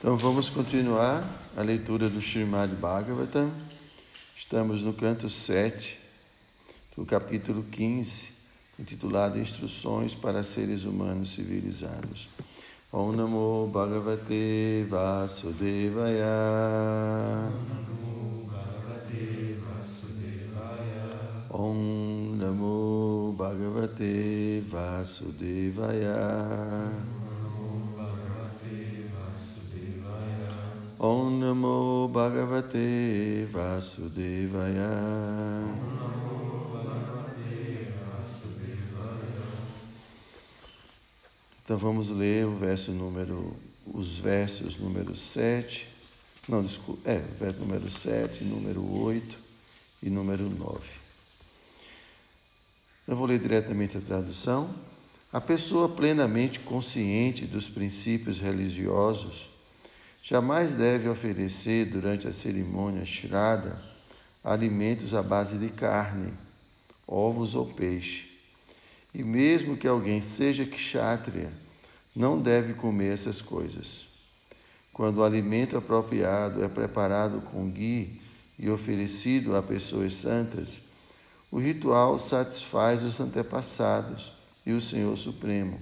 Então vamos continuar a leitura do Srimad Bhagavatam. Estamos no canto 7 do capítulo 15, intitulado Instruções para Seres Humanos Civilizados. Om Namo Bhagavate Vasudevaya. Om Namo Bhagavate Vasudevaya. Om Namo Bhagavate Vasudevaya. Então vamos ler o verso número, os versos número 7, não, desculpa, é, verso número 7, número 8 e número 9. Eu vou ler diretamente a tradução. A pessoa plenamente consciente dos princípios religiosos Jamais deve oferecer durante a cerimônia Shraddha alimentos à base de carne, ovos ou peixe. E mesmo que alguém seja kshatriya, não deve comer essas coisas. Quando o alimento apropriado é preparado com ghee e oferecido a pessoas santas, o ritual satisfaz os antepassados e o Senhor Supremo,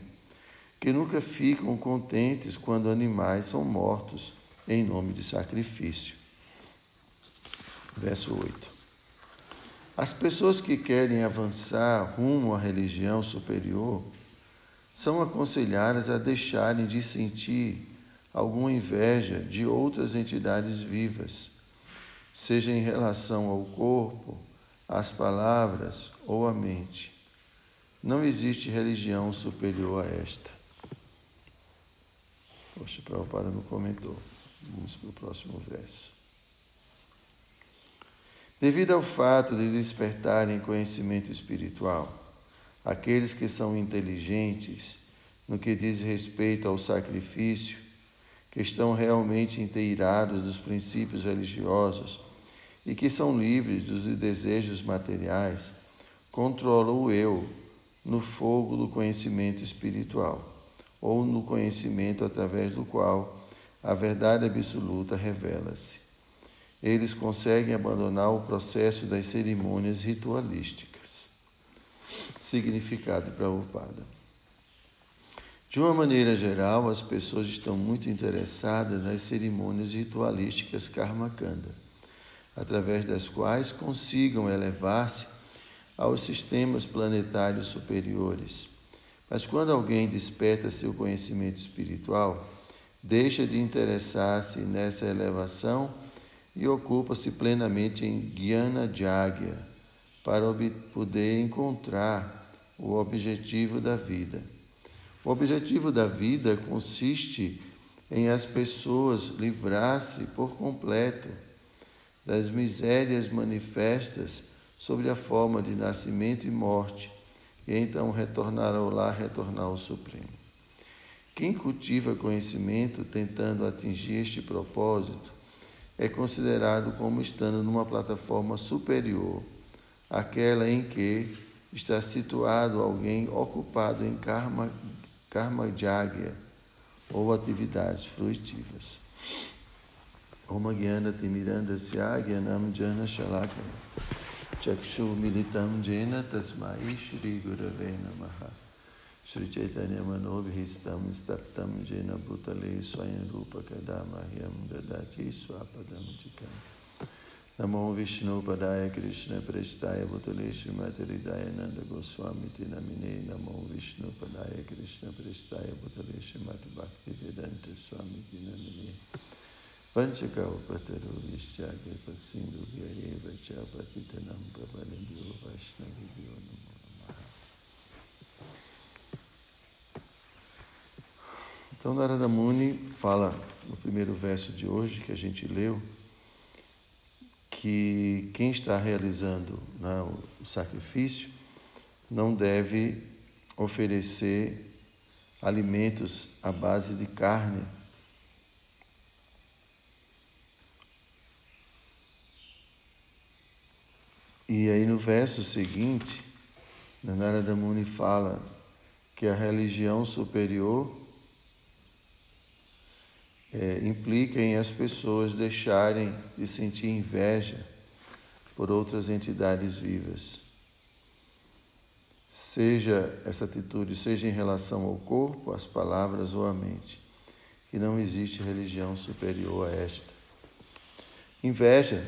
que nunca ficam contentes quando animais são mortos em nome de sacrifício. Verso 8. As pessoas que querem avançar rumo à religião superior são aconselhadas a deixarem de sentir alguma inveja de outras entidades vivas, seja em relação ao corpo, às palavras ou à mente. Não existe religião superior a esta. Poxa, Prabhupada não comentou. Vamos para o próximo verso. Devido ao fato de despertarem conhecimento espiritual, aqueles que são inteligentes no que diz respeito ao sacrifício, que estão realmente inteirados dos princípios religiosos e que são livres dos desejos materiais, controlam o eu no fogo do conhecimento espiritual, ou no conhecimento através do qual a verdade absoluta revela-se. Eles conseguem abandonar o processo das cerimônias ritualísticas. Significado o Prabhupada. De uma maneira geral, as pessoas estão muito interessadas nas cerimônias ritualísticas karmakanda, através das quais consigam elevar-se aos sistemas planetários superiores. Mas quando alguém desperta seu conhecimento espiritual, deixa de interessar-se nessa elevação e ocupa-se plenamente em Jnana Jagya para poder encontrar o objetivo da vida. O objetivo da vida consiste em as pessoas livrar-se por completo das misérias manifestas sobre a forma de nascimento e morte, e então retornar ao lar, retornar ao Supremo. Quem cultiva conhecimento tentando atingir este propósito é considerado como estando numa plataforma superior àquela em que está situado alguém ocupado em karma, karma jagya ou atividades fruitivas. Om Gyana Timiranda Syagyanam Jana Shalaka Chakshu Militam Jena Tasmai Shri Gurave Namaha Shri चैतन्य मनोभीष्टम स्तप्तम जिन भूतले स्वयं रूप कदा मह्यम ददाति स्वापदम चिकम नमो विष्णुपदाय कृष्ण प्रेष्ठाय भूतले श्रीमत हृदय नंद गोस्वामी ते नमिने नमो विष्णुपदाय कृष्ण प्रेष्ठाय भूतले श्रीमत भक्ति वेदंत स्वामी ते नमिने पंचकौपतरो सिंधु पतितनं प्रबलेभ्यो वैष्णवी नमो Então, Narada Muni fala no primeiro verso de hoje que a gente leu que quem está realizando né, o sacrifício não deve oferecer alimentos à base de carne. E aí no verso seguinte, Narada Muni fala que a religião superior é, implica em as pessoas deixarem de sentir inveja por outras entidades vivas. Seja essa atitude, seja em relação ao corpo, às palavras ou à mente, que não existe religião superior a esta. Inveja,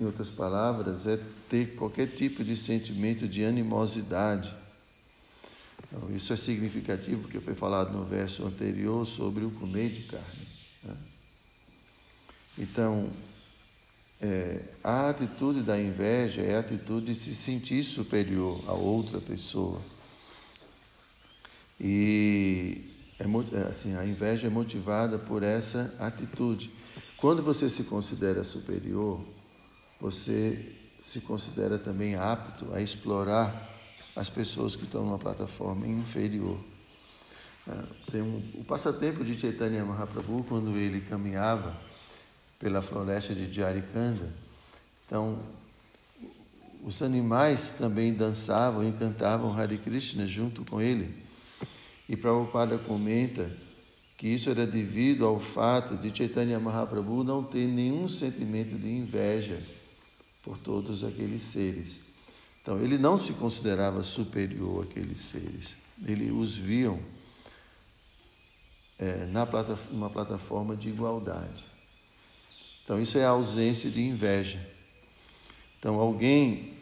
em outras palavras, é ter qualquer tipo de sentimento de animosidade. Então, isso é significativo porque foi falado no verso anterior sobre o comer de carne. Né? Então, é, a atitude da inveja é a atitude de se sentir superior a outra pessoa. E é, é, assim, a inveja é motivada por essa atitude. Quando você se considera superior, você se considera também apto a explorar as pessoas que estão numa plataforma inferior. É, tem um, o passatempo de Chaitanya Mahaprabhu, quando ele caminhava pela floresta de Jarikanda. Então, os animais também dançavam e cantavam Hare Krishna junto com ele. E Prabhupada comenta que isso era devido ao fato de Chaitanya Mahaprabhu não ter nenhum sentimento de inveja por todos aqueles seres. Então, ele não se considerava superior àqueles seres. Ele os viam é, na plataforma, uma plataforma de igualdade. Então, isso é a ausência de inveja. Então, alguém,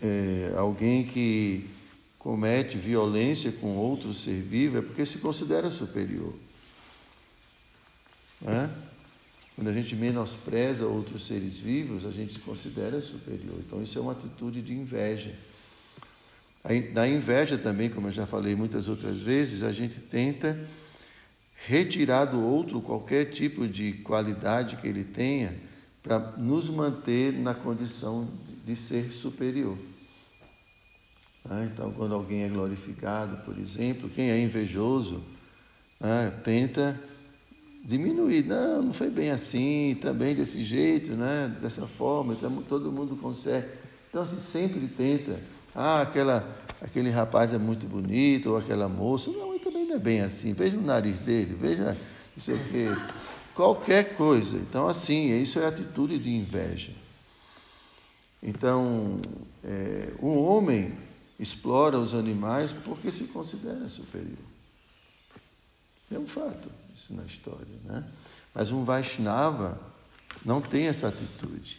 é, alguém que comete violência com outro ser vivo é porque se considera superior. É? Quando a gente menospreza outros seres vivos, a gente se considera superior. Então, isso é uma atitude de inveja. Da inveja também, como eu já falei muitas outras vezes, a gente tenta retirar do outro qualquer tipo de qualidade que ele tenha para nos manter na condição de ser superior. Ah, então, quando alguém é glorificado, por exemplo, quem é invejoso ah, tenta diminuir. Não, não foi bem assim, também desse jeito, né? dessa forma, então, todo mundo consegue. Então, se sempre tenta, ah, aquela, aquele rapaz é muito bonito, ou aquela moça, não, não é bem assim. Veja o nariz dele, veja isso aqui, qualquer coisa. Então, assim, isso é atitude de inveja. Então, é, um homem explora os animais porque se considera superior. É um fato isso na história, né? Mas um Vaishnava não tem essa atitude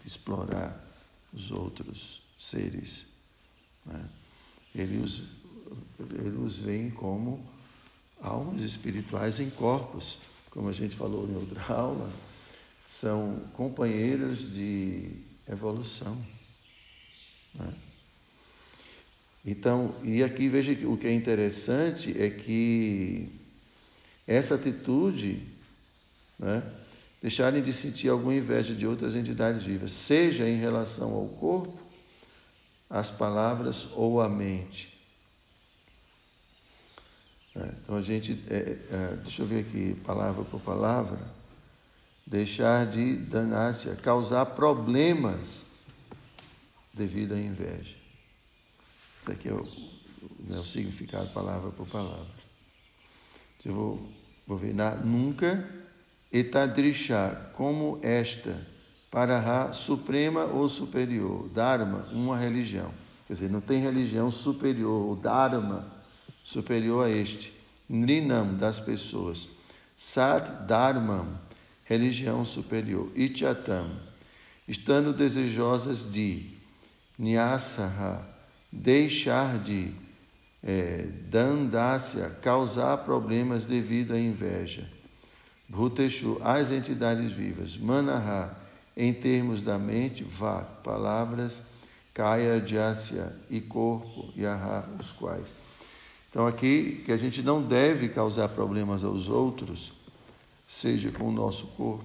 de explorar os outros seres. Né? Ele os ele os vê como almas espirituais em corpos, como a gente falou em outra aula, são companheiros de evolução. Né? Então, e aqui veja que o que é interessante é que essa atitude, né, deixarem de sentir alguma inveja de outras entidades vivas, seja em relação ao corpo, às palavras ou à mente. É, então a gente, é, é, deixa eu ver aqui, palavra por palavra, deixar de danar-se, causar problemas devido à inveja. Isso aqui é o, né, o significado palavra por palavra. Eu vou, vou ver, na, nunca etadrisha, como esta, para a suprema ou superior, dharma, uma religião. Quer dizer, não tem religião superior, o dharma superior a este. Nrinam, das pessoas. Sat Dharmam, religião superior. Ityatam, estando desejosas de. Nyasaha, deixar de. É, Dandasya, causar problemas devido à inveja. Bhuteshu, as entidades vivas. Manaha, em termos da mente, vá, palavras, kaya, jasya e corpo, yaha, os quais. Então, aqui, que a gente não deve causar problemas aos outros, seja com o nosso corpo,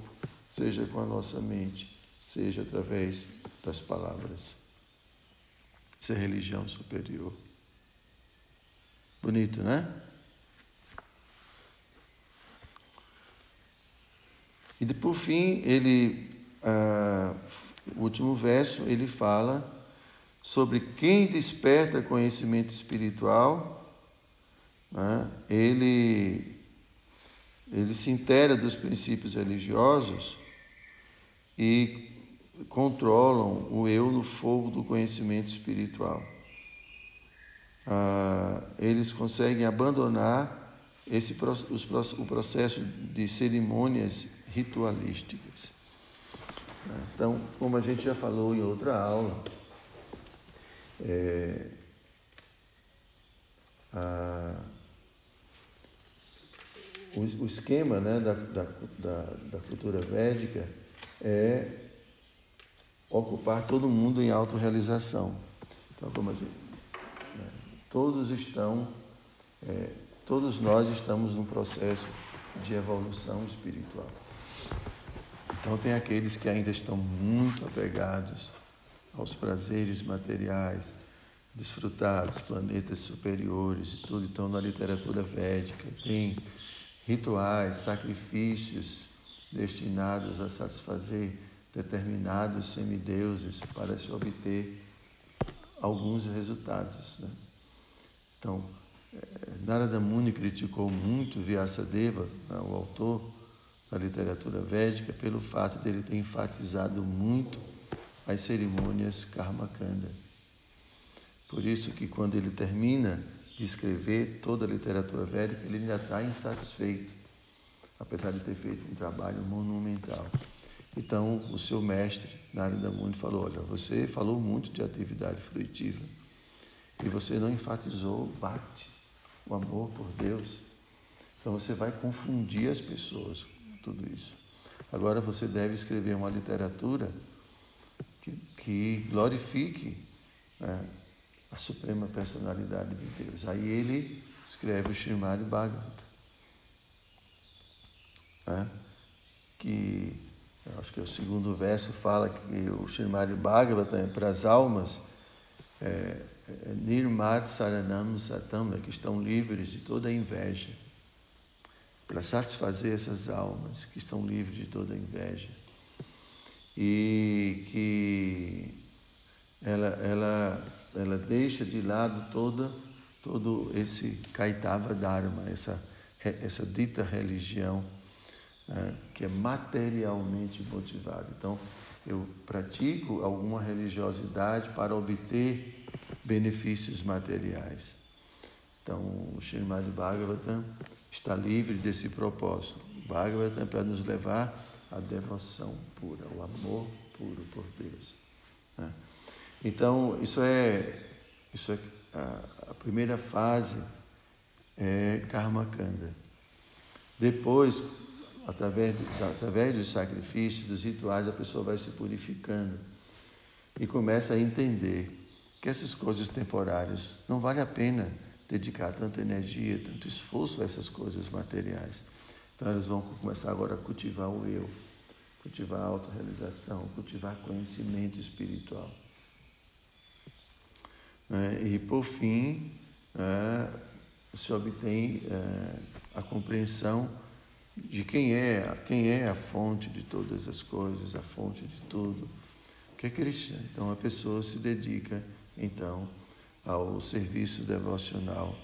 seja com a nossa mente, seja através das palavras. Isso é religião superior. Bonito, né? E por fim, ele, ah, o último verso, ele fala sobre quem desperta conhecimento espiritual né, ele ele se inteira dos princípios religiosos e controlam o eu no fogo do conhecimento espiritual. Ah, eles conseguem abandonar esse, os, o processo de cerimônias ritualísticas. Então, como a gente já falou em outra aula, é, a, o, o, esquema né, da, da, da, da cultura védica é ocupar todo mundo em autorrealização. Então, como a gente, todos estão, é, todos nós estamos num processo de evolução espiritual. Então, tem aqueles que ainda estão muito apegados aos prazeres materiais, desfrutar dos planetas superiores e tudo. Então, na literatura védica, tem rituais, sacrifícios destinados a satisfazer determinados semideuses para se obter alguns resultados. Né? Então, eh, Narada Muni criticou muito Vyasadeva, né, o autor da literatura védica, pelo fato de ele ter enfatizado muito as cerimônias Karma Kanda. Por isso que quando ele termina de escrever toda a literatura védica, ele ainda está insatisfeito, apesar de ter feito um trabalho monumental. Então, o seu mestre, Narada Muni, falou, olha, você falou muito de atividade fruitiva e você não enfatizou o bhakti, o amor por Deus. Então, você vai confundir as pessoas com tudo isso. Agora, você deve escrever uma literatura que, que glorifique né, a suprema personalidade de Deus. Aí ele escreve o Srimad Bhagavata, né, que acho que o segundo verso fala que o Srimad Bhagavata é para as almas é, é, Nirmat Saranam Satam, né, que estão livres de toda inveja, para satisfazer essas almas que estão livres de toda inveja e que ela, ela, ela deixa de lado toda, todo esse Kaitava Dharma, essa, essa dita religião né, que é materialmente motivada. Então, eu pratico alguma religiosidade para obter benefícios materiais. Então, o Srimad Bhagavatam está livre desse propósito. Bhagavatam é para nos levar a devoção pura, o amor puro por Deus. Né? Então, isso é, isso é a, a, primeira fase é Karma Kanda. Depois, através, do, através dos sacrifícios, dos rituais, a pessoa vai se purificando e começa a entender que essas coisas temporárias não vale a pena dedicar tanta energia, tanto esforço a essas coisas materiais. Então elas vão começar agora a cultivar o eu, cultivar a autorrealização, cultivar conhecimento espiritual. É, e por fim, é, se obtém é, a compreensão de quem é, quem é a fonte de todas as coisas, a fonte de tudo, que é Krishna. Então a pessoa se dedica então ao serviço devocional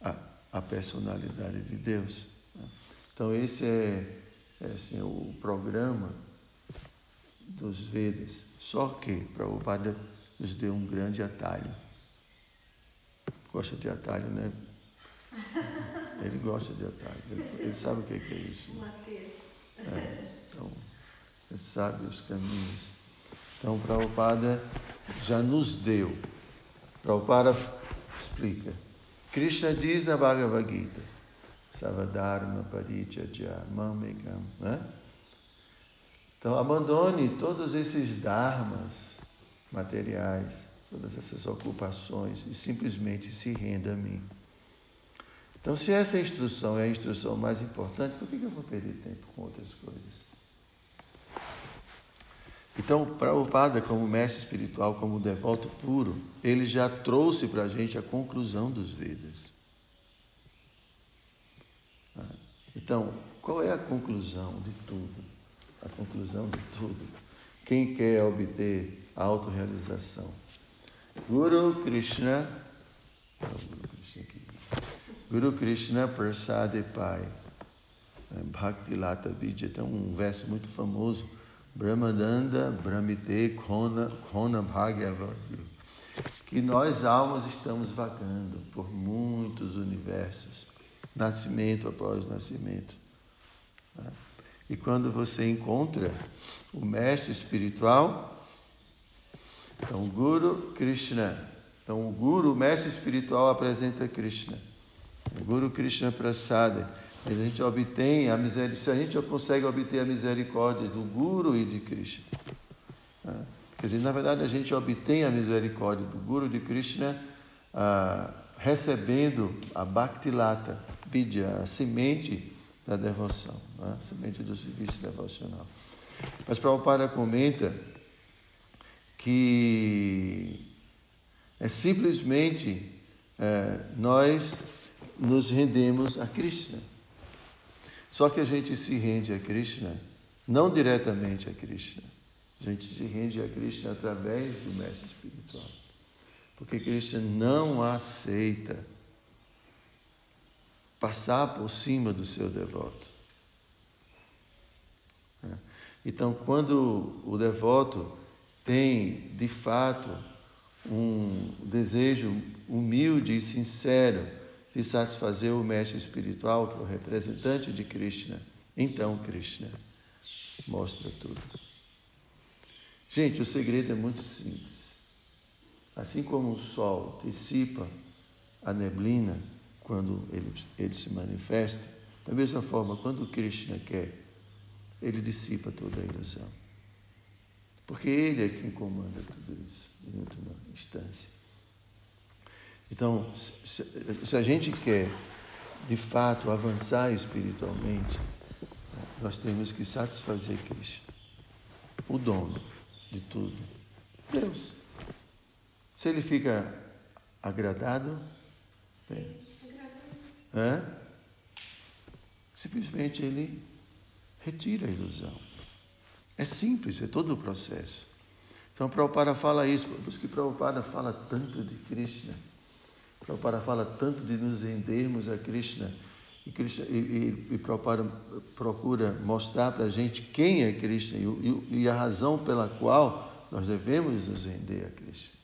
à, personalidade de Deus. Então, esse é, é assim, o programa dos Vedas. Só que Prabhupada nos deu um grande atalho. Gosta de atalho, né? Ele gosta de atalho. Ele, ele sabe o que é, isso. Né? É, então, ele sabe os caminhos. Então, Prabhupada já nos deu. Prabhupada explica. Krishna diz na Bhagavad Gita Savadharma Parichaja Mamekam. Né? Então, abandone todos esses dharmas materiais, todas essas ocupações e simplesmente se renda a mim. Então, se essa instrução é a instrução mais importante, por que eu vou perder tempo com outras coisas? Então, Prabhupada, como mestre espiritual, como devoto puro, ele já trouxe para a gente a conclusão dos Vedas. Então, qual é a conclusão de tudo? A conclusão de tudo. Quem quer obter a autorrealização? Guru Krishna, Guru Krishna, Guru Krishna Prasade Pai. É, Bhakti Lata Vidya, tem um verso muito famoso, Brahmadanda Brahmite Kona, Kona Bhagyavadyu, que nós almas estamos vagando por muitos universos, nascimento após nascimento. Né? E quando você encontra o mestre espiritual, então o Guru Krishna, então o Guru, o mestre espiritual apresenta Krishna. O Guru Krishna Prasada. A gente obtém a misericórdia, se a gente consegue obter a misericórdia do Guru e de Krishna. Né? Quer dizer, na verdade, a gente obtém a misericórdia do Guru de Krishna ah, recebendo a Bhaktilata, Vidya, a semente da devoção, né? a semente do serviço devocional. Mas Prabhupada comenta que é simplesmente é, nós nos rendemos a Krishna. Só que a gente se rende a Krishna, não diretamente a Krishna. A gente se rende a Krishna através do mestre espiritual. Porque Krishna não aceita passar por cima do seu devoto. Então, quando o devoto tem, de fato, um desejo humilde e sincero de satisfazer o mestre espiritual, que é o representante de Krishna, então Krishna mostra tudo. Gente, o segredo é muito simples. Assim como o sol dissipa a neblina quando ele, ele se manifesta, da mesma forma, quando Krishna quer, ele dissipa toda a ilusão. Porque ele é quem comanda tudo isso, em última instância. Então, se, se a gente quer, de fato, avançar espiritualmente, nós temos que satisfazer Cristo, o dono de tudo, Deus. Se ele fica agradado, é? simplesmente ele retira a ilusão. É simples, é todo o processo. Então, Prabhupada fala isso, por isso que Prabhupada fala tanto de Krishna. Prabhupada fala tanto de nos rendermos a Krishna. E, Krishna, e, e, e Prabhupada procura mostrar para a gente quem é Krishna e, e, a razão pela qual nós devemos nos render a Krishna.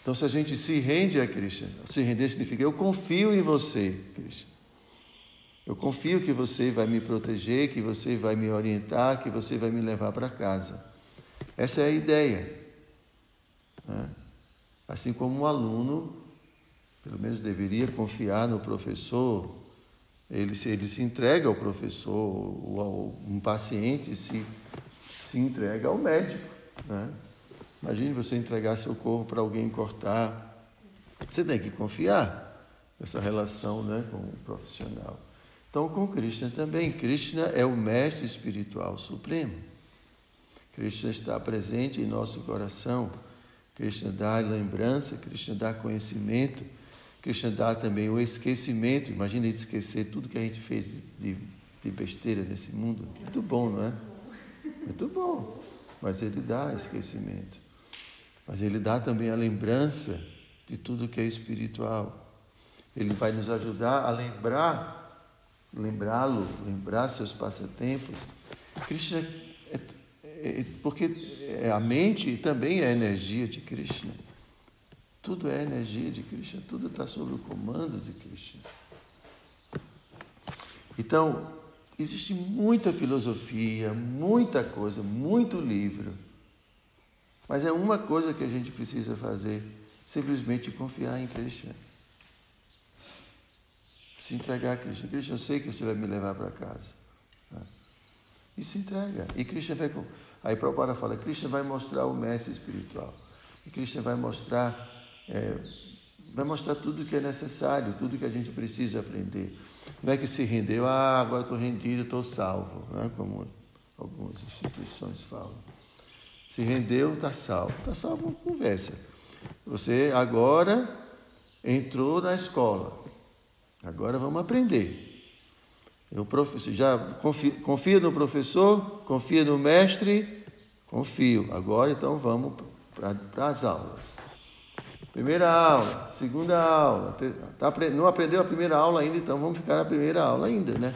Então, se a gente se rende a Krishna, se render significa eu confio em você, Krishna. Eu confio que você vai me proteger, que você vai me orientar, que você vai me levar para casa. Essa é a ideia. Né? Assim como um aluno, pelo menos deveria confiar no professor, ele se, ele se entrega ao professor, ou um paciente se, se entrega ao médico. Né? Imagine você entregar seu corpo para alguém cortar. Você tem que confiar nessa relação né, com o profissional. Então, com Krishna também. Krishna é o mestre espiritual supremo. Krishna está presente em nosso coração. Krishna dá lembrança, Krishna dá conhecimento, Krishna dá também o esquecimento. Imagina esquecer tudo que a gente fez de, de besteira nesse mundo. Muito bom, não é? Muito bom. Mas ele dá esquecimento. Mas ele dá também a lembrança de tudo que é espiritual. Ele vai nos ajudar a lembrar lembrá-lo, lembrar seus passatempos. Krishna, é, é, porque a mente também é energia de Krishna. Tudo é energia de Krishna, tudo está sob o comando de Krishna. Então, existe muita filosofia, muita coisa, muito livro. Mas é uma coisa que a gente precisa fazer, simplesmente confiar em Krishna se entregar a Krishna. Krishna, eu sei que você vai me levar para casa. E se entrega. E Krishna vai. Aí Prabhupada fala: Krishna vai mostrar o mestre espiritual. E Krishna vai mostrar. É, vai mostrar tudo que é necessário, tudo que a gente precisa aprender. Não é que se rendeu, ah, agora estou rendido, estou salvo, né? como algumas instituições falam. Se rendeu, está salvo. Está salvo, conversa. Você agora entrou na escola. Agora vamos aprender. Professor, já confia, confia no professor, confia no mestre, confio. Agora então vamos para as aulas. Primeira aula, segunda aula. Tá, não aprendeu a primeira aula ainda, então vamos ficar na primeira aula ainda, né?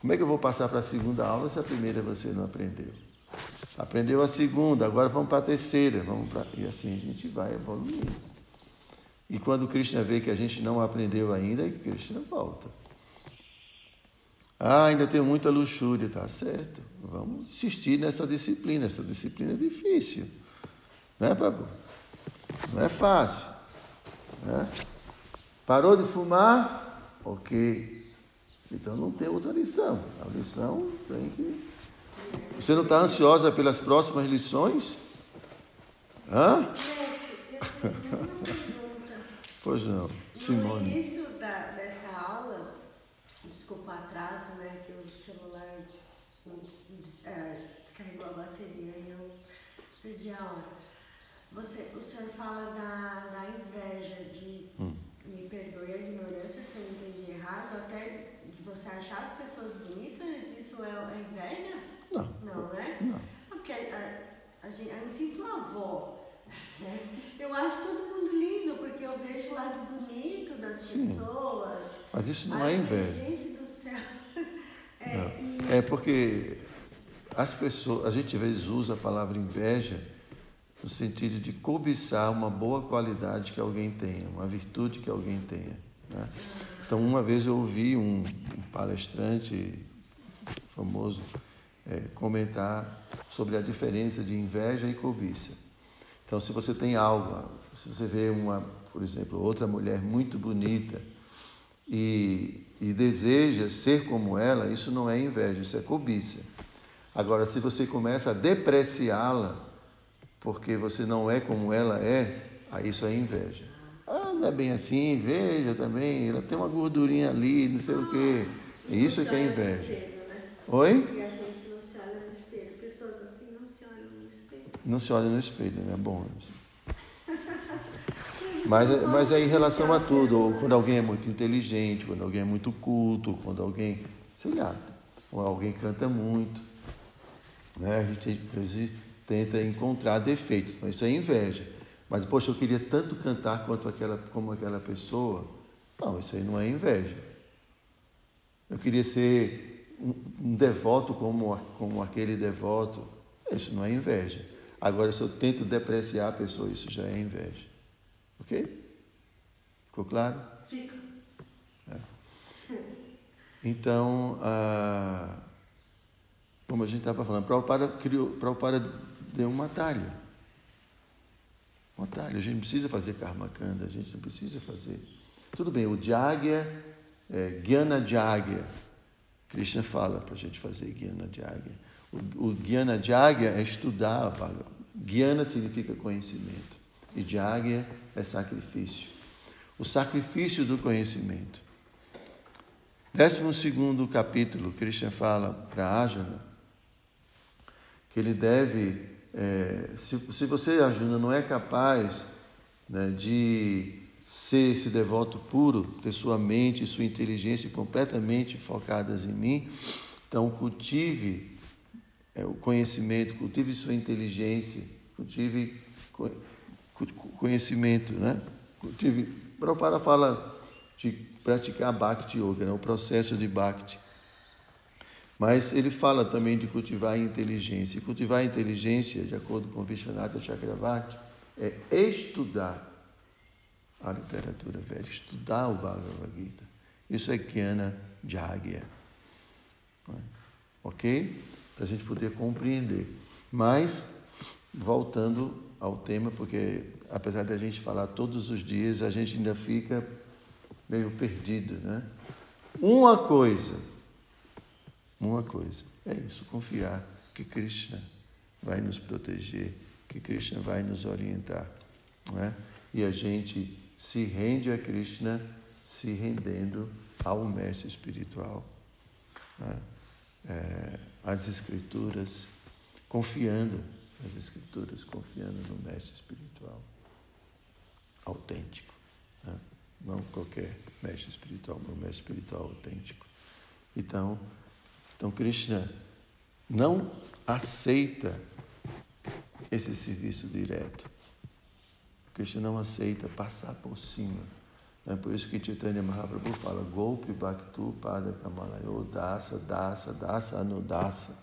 Como é que eu vou passar para a segunda aula se a primeira você não aprendeu? Aprendeu a segunda, agora vamos para a terceira, vamos para e assim a gente vai evoluindo. E quando Krishna vê que a gente não aprendeu ainda, aí Krishna volta. Ah, ainda tenho muita luxúria, tá certo. Vamos insistir nessa disciplina. Essa disciplina é difícil. Né, Babu? Não é fácil. Né? Parou de fumar? Ok. Então não tem outra lição. A lição tem que. Você não está ansiosa pelas próximas lições? Hã? pois não, Simone. No início da, dessa aula, desculpa atraso, né? Que o celular é, descarregou a bateria e eu perdi a hora. Você, o senhor fala da, da inveja, de, hum. me perdoe a ignorância se eu entendi errado, até de você achar as pessoas bonitas, isso é, é inveja? Não. Não, né? Não. Porque a, a, gente, eu me sinto uma avó. Né? Eu acho todo mundo lindo, porque eu vejo o lado bonito das Sim. pessoas. Mas isso não é inveja. Gente do céu. É, e... é porque as pessoas, a gente às vezes usa a palavra inveja no sentido de cobiçar uma boa qualidade que alguém tenha, uma virtude que alguém tenha. Né? Então, uma vez eu ouvi um, palestrante famoso é, comentar sobre a diferença de inveja e cobiça. Então, se você tem algo, se você vê uma, por exemplo, outra mulher muito bonita e, e deseja ser como ela, isso não é inveja, isso é cobiça. Agora, se você começa a depreciá-la, porque você não é como ela é, aí isso é inveja. Ah, não é bem assim, veja também, ela tem uma gordurinha ali, não sei o quê. Isso é que é inveja. Né? Oi? E a gente não se olha no espelho. Pessoas assim não se olham no espelho. Não se olha no espelho, né? Bom. Mas, mas é em relação a tudo, ou quando alguém é muito inteligente, quando alguém é muito culto, quando alguém, sei lá, ou alguém canta muito, né? A gente tenta encontrar defeitos. Então isso é inveja. Mas, poxa, eu queria tanto cantar quanto aquela, como aquela pessoa. Não, isso aí não é inveja. Eu queria ser um, um devoto como, como aquele devoto. Isso não é inveja. Agora, se eu tento depreciar a pessoa, isso já é inveja. Ok? Ficou claro? Fica. É. Então, ah, como a gente estava falando, Prabhupada, criou, Prabhupada deu um atalho. Um atalho. A gente não precisa fazer karma kanda, a gente não precisa fazer. Tudo bem, o Jagya, é, Gyana Jagya. Krishna fala para a gente fazer Gyana Jagya. O, o Gyana Jagya é estudar a. Gyana significa conhecimento. E Jagya é sacrifício. O sacrifício do conhecimento. Décimo segundo capítulo, Krishna fala para Arjuna que ele deve é, se, se você, Arjuna, não é capaz né, de ser esse devoto puro, ter sua mente e sua inteligência completamente focadas em mim, então cultive é, o conhecimento, cultive sua inteligência, cultive conhecimento, né? Cultive. Prabhupada fala de praticar Bhakti Yoga, né? o processo de Bhakti. Mas ele fala também de cultivar a inteligência. E cultivar a inteligência, de acordo com Vishwanatha Chakravarti, é estudar a literatura velha, estudar o Bhagavad Gita. Isso é Jnana Jagya. Ok? Para a gente poder compreender. Mas, voltando ao tema, porque apesar de a gente falar todos os dias, a gente ainda fica meio perdido, né? Uma coisa uma coisa. É isso, confiar que Krishna vai nos proteger, que Krishna vai nos orientar. Não é? E a gente se rende a Krishna se rendendo ao mestre espiritual. É? É, as escrituras, confiando nas escrituras, confiando no mestre espiritual autêntico. Não qualquer mestre espiritual, mas um mestre espiritual autêntico. Então, então, Krishna não aceita esse serviço direto. Krishna não aceita passar por cima. É por isso que Chaitanya Mahaprabhu fala golpe bhaktu pada kamalayo dasa, dasa, dasa, anudasa.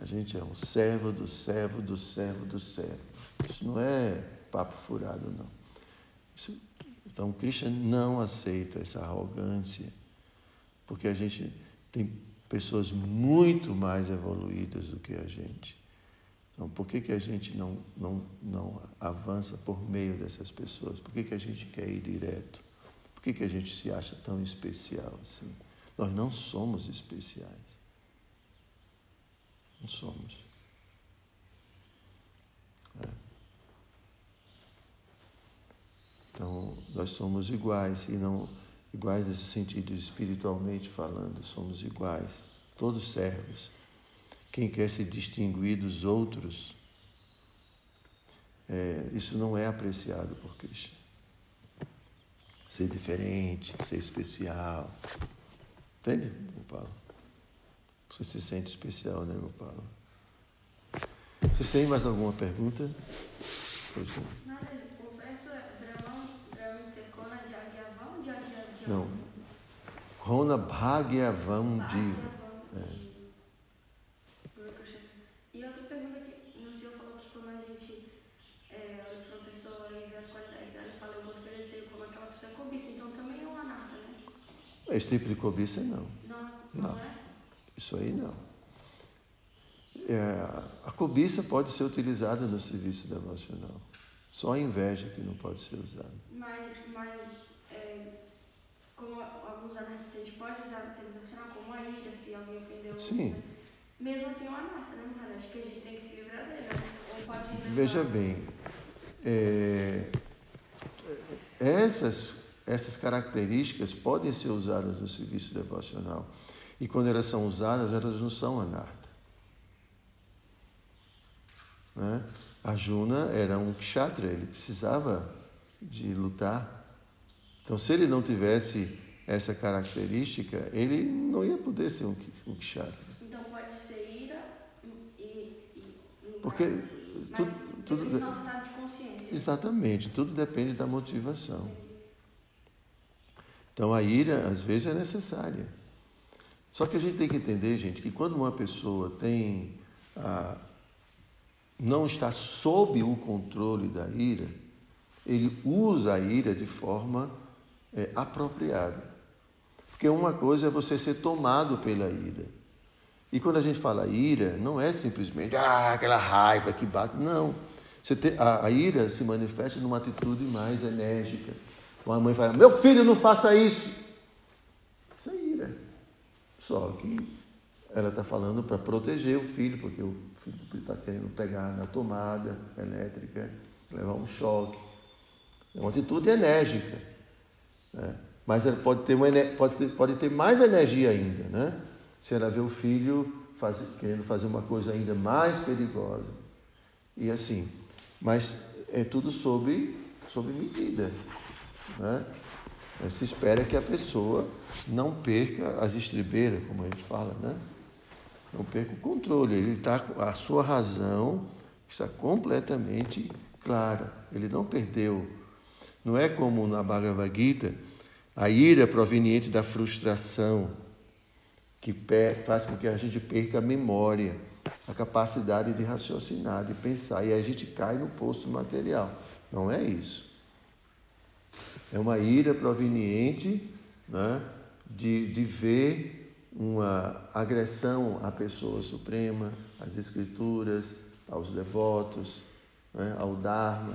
A gente é um servo do servo do servo do servo. Isso não é papo furado, não. Isso, então, Krishna não aceita essa arrogância, porque a gente tem pessoas muito mais evoluídas do que a gente. Então, por que, que a gente não, não, não avança por meio dessas pessoas? Por que, que a gente quer ir direto? Por que, que a gente se acha tão especial assim? Nós não somos especiais. Não somos. É. Então, nós somos iguais, e não iguais nesse sentido espiritualmente falando, somos iguais, todos servos. Quem quer se distinguir dos outros, é, isso não é apreciado por Cristo. Ser diferente, ser especial. Entende, meu Paulo? Você se sente especial, né, meu Paulo? Vocês têm mais alguma pergunta? Pois não. É uma nata, né? Esse tipo de cobiça, não. Não, não, Não. é? Isso aí não. É, a cobiça pode ser utilizada no serviço devocional. Só a inveja que não pode ser usada. Mas, mas é, como alguns anartas a gente pode usar no profissional como a ira, se alguém ofendeu Sim. né? Mesmo assim é uma nata, né, cara? Acho que a gente tem que se livrar dela, né? Ou pode ir Veja bem, é, essas, essas características podem ser usadas no serviço devocional. E quando elas são usadas, elas não são anarta. Né? Arjuna era um kshatriya, ele precisava de lutar. Então, se ele não tivesse essa característica, ele não ia poder ser um, um kshatriya. Então pode ser ira e. e, e Porque mas tudo, tudo, nosso estado de consciência. Exatamente, tudo depende da motivação. Então a ira às vezes é necessária. Só que a gente tem que entender, gente, que quando uma pessoa tem ah, não está sob o controle da ira, ele usa a ira de forma é, apropriada. Porque uma coisa é você ser tomado pela ira. E quando a gente fala ira, não é simplesmente ah, aquela raiva que bate. Não. Tem, a, a ira se manifesta numa atitude mais enérgica. Uma mãe fala, meu filho, não faça isso. Isso é ira. Só que ela está falando para proteger o filho, porque o filho está querendo pegar na tomada elétrica, levar um choque. É uma atitude enérgica. Né? Mas ela pode ter, uma, pode, ter, pode ter mais energia ainda, né? Se ela vê o filho faz, querendo fazer uma coisa ainda mais perigosa. E assim. Mas é tudo sob, sob medida. Né? Se espera que a pessoa não perca as estribeiras, como a gente fala, né? Não perca o controle. Ele está a sua razão está completamente clara. Ele não perdeu. Não é como na Bhagavad Gita, a ira proveniente da frustração que faz com que a gente perca a memória, a capacidade de raciocinar, de pensar, e a gente cai no poço material. Não é isso. É uma ira proveniente né, de, de ver uma agressão à pessoa suprema, às escrituras, aos devotos, né, ao Dharma.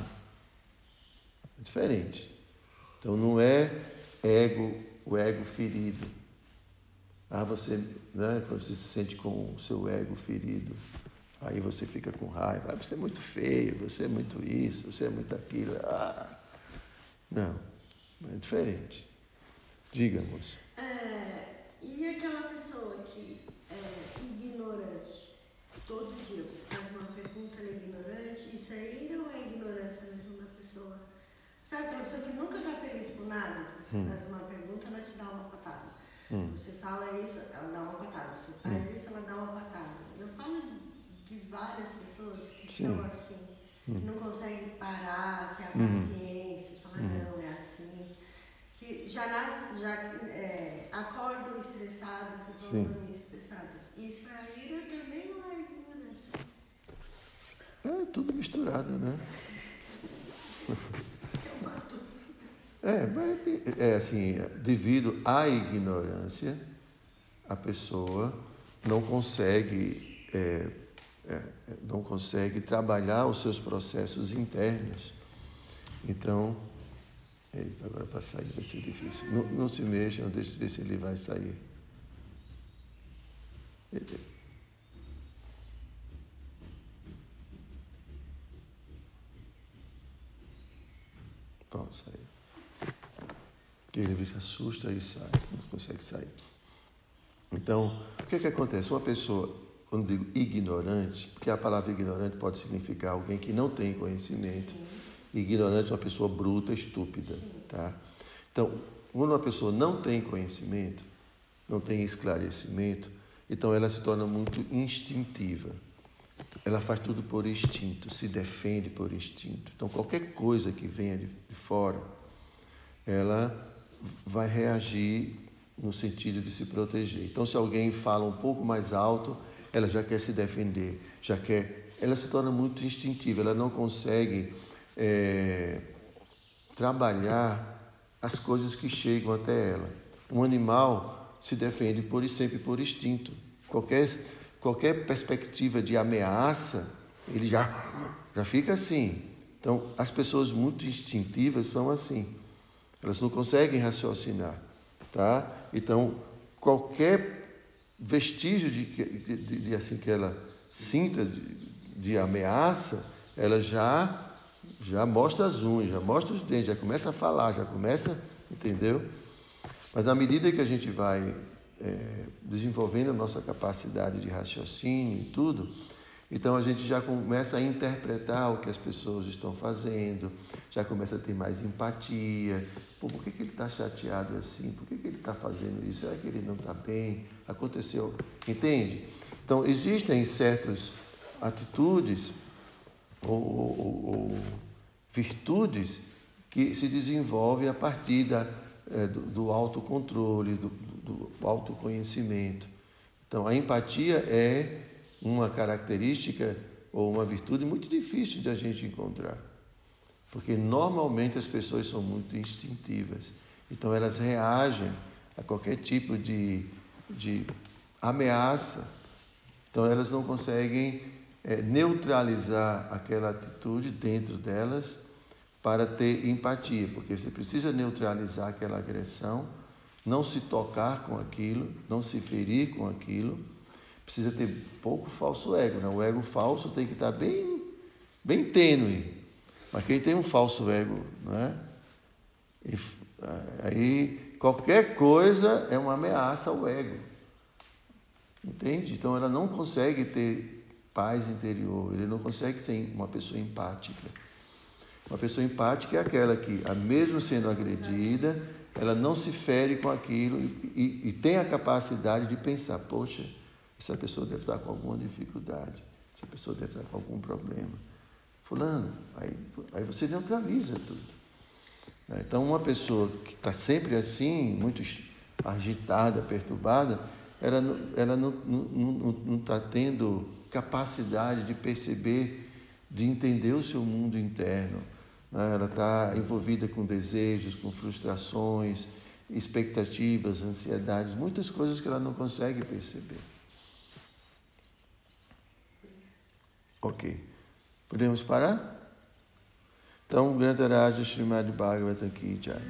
É diferente. Então não é ego, o ego ferido. Ah, você, né, quando você se sente com o seu ego ferido, aí você fica com raiva. Ah, você é muito feio, você é muito isso, você é muito aquilo. Ah. Não, é diferente. Diga, moça. É, e aquela pessoa que é ignorante, todo dia faz uma pergunta, ela é ignorante, isso aí não é ignorância mesmo da pessoa. Sabe aquela pessoa que nunca está feliz por nada? Hum. faz uma pergunta, ela te dá uma patada. Hum. Você fala isso, ela dá uma patada. Você faz isso, ela dá uma patada. Eu falo de várias pessoas que Sim. são assim. hum. não consegue parar, ter a uhum. paciência, falar, uhum. não, é assim. Que já, nasce, já é, acordam estressados e vão dormir estressados. Isso aí também não é ignorância. É tudo misturado, né? É, é assim, devido à ignorância, a pessoa não consegue, é, é, não consegue trabalhar os seus processos internos. Então, eita, agora para sair vai ser difícil. Não, não se mexa, não deixe de ver se ele vai sair. Pronto, saiu. Ele se assusta e sai, não consegue sair. Então, o que, é que acontece? Uma pessoa, quando digo ignorante, porque a palavra ignorante pode significar alguém que não tem conhecimento. Ignorante é uma pessoa bruta, estúpida. Tá? Então, quando uma pessoa não tem conhecimento, não tem esclarecimento, então ela se torna muito instintiva. Ela faz tudo por instinto, se defende por instinto. Então, qualquer coisa que venha de fora, ela vai reagir no sentido de se proteger. Então, se alguém fala um pouco mais alto, ela já quer se defender, já quer. Ela se torna muito instintiva, ela não consegue é, trabalhar as coisas que chegam até ela. Um animal se defende por sempre por instinto. Qualquer, qualquer perspectiva de ameaça, ele já, já fica assim. Então, as pessoas muito instintivas são assim. Elas não conseguem raciocinar, tá? Então, qualquer vestígio de, de, de, de assim que ela sinta de, ameaça, ela já já mostra as unhas, já mostra os dentes, já começa a falar, já começa, entendeu? Mas na medida que a gente vai é, desenvolvendo a nossa capacidade de raciocínio e tudo, então a gente já começa a interpretar o que as pessoas estão fazendo, já começa a ter mais empatia. Pô, por que, que ele está chateado assim? Por que, que ele está fazendo isso? Será que ele não está bem? Aconteceu. Entende? Então existem certas atitudes ou, ou, ou virtudes que se desenvolvem a partir da, é, do, do autocontrole, do, do autoconhecimento. Então a empatia é uma característica ou uma virtude muito difícil de a gente encontrar. Porque normalmente as pessoas são muito instintivas. Então elas reagem a qualquer tipo de, de ameaça. Então elas não conseguem é, neutralizar aquela atitude dentro delas para ter empatia, porque você precisa neutralizar aquela agressão, não se tocar com aquilo, não se ferir com aquilo precisa ter pouco falso ego. Né? O ego falso tem que estar bem, bem tênue. Mas quem tem um falso ego, né? E, aí qualquer coisa é uma ameaça ao ego. Entende? Então ela não consegue ter paz interior, ele não consegue ser uma pessoa empática. Uma pessoa empática é aquela que, mesmo sendo agredida, ela não se fere com aquilo e, e, e tem a capacidade de pensar, poxa, essa pessoa deve estar com alguma dificuldade, essa pessoa deve estar com algum problema. Fulano, aí, aí você neutraliza tudo. Né? Então, uma pessoa que está sempre assim, muito agitada, perturbada, ela, ela não está tendo capacidade de perceber, de entender o seu mundo interno. Né? Ela está envolvida com desejos, com frustrações, expectativas, ansiedades, muitas coisas que ela não consegue perceber. Ok. Podemos parar? Então, Grantaraja Srimad Bhagavatam Ki Jai.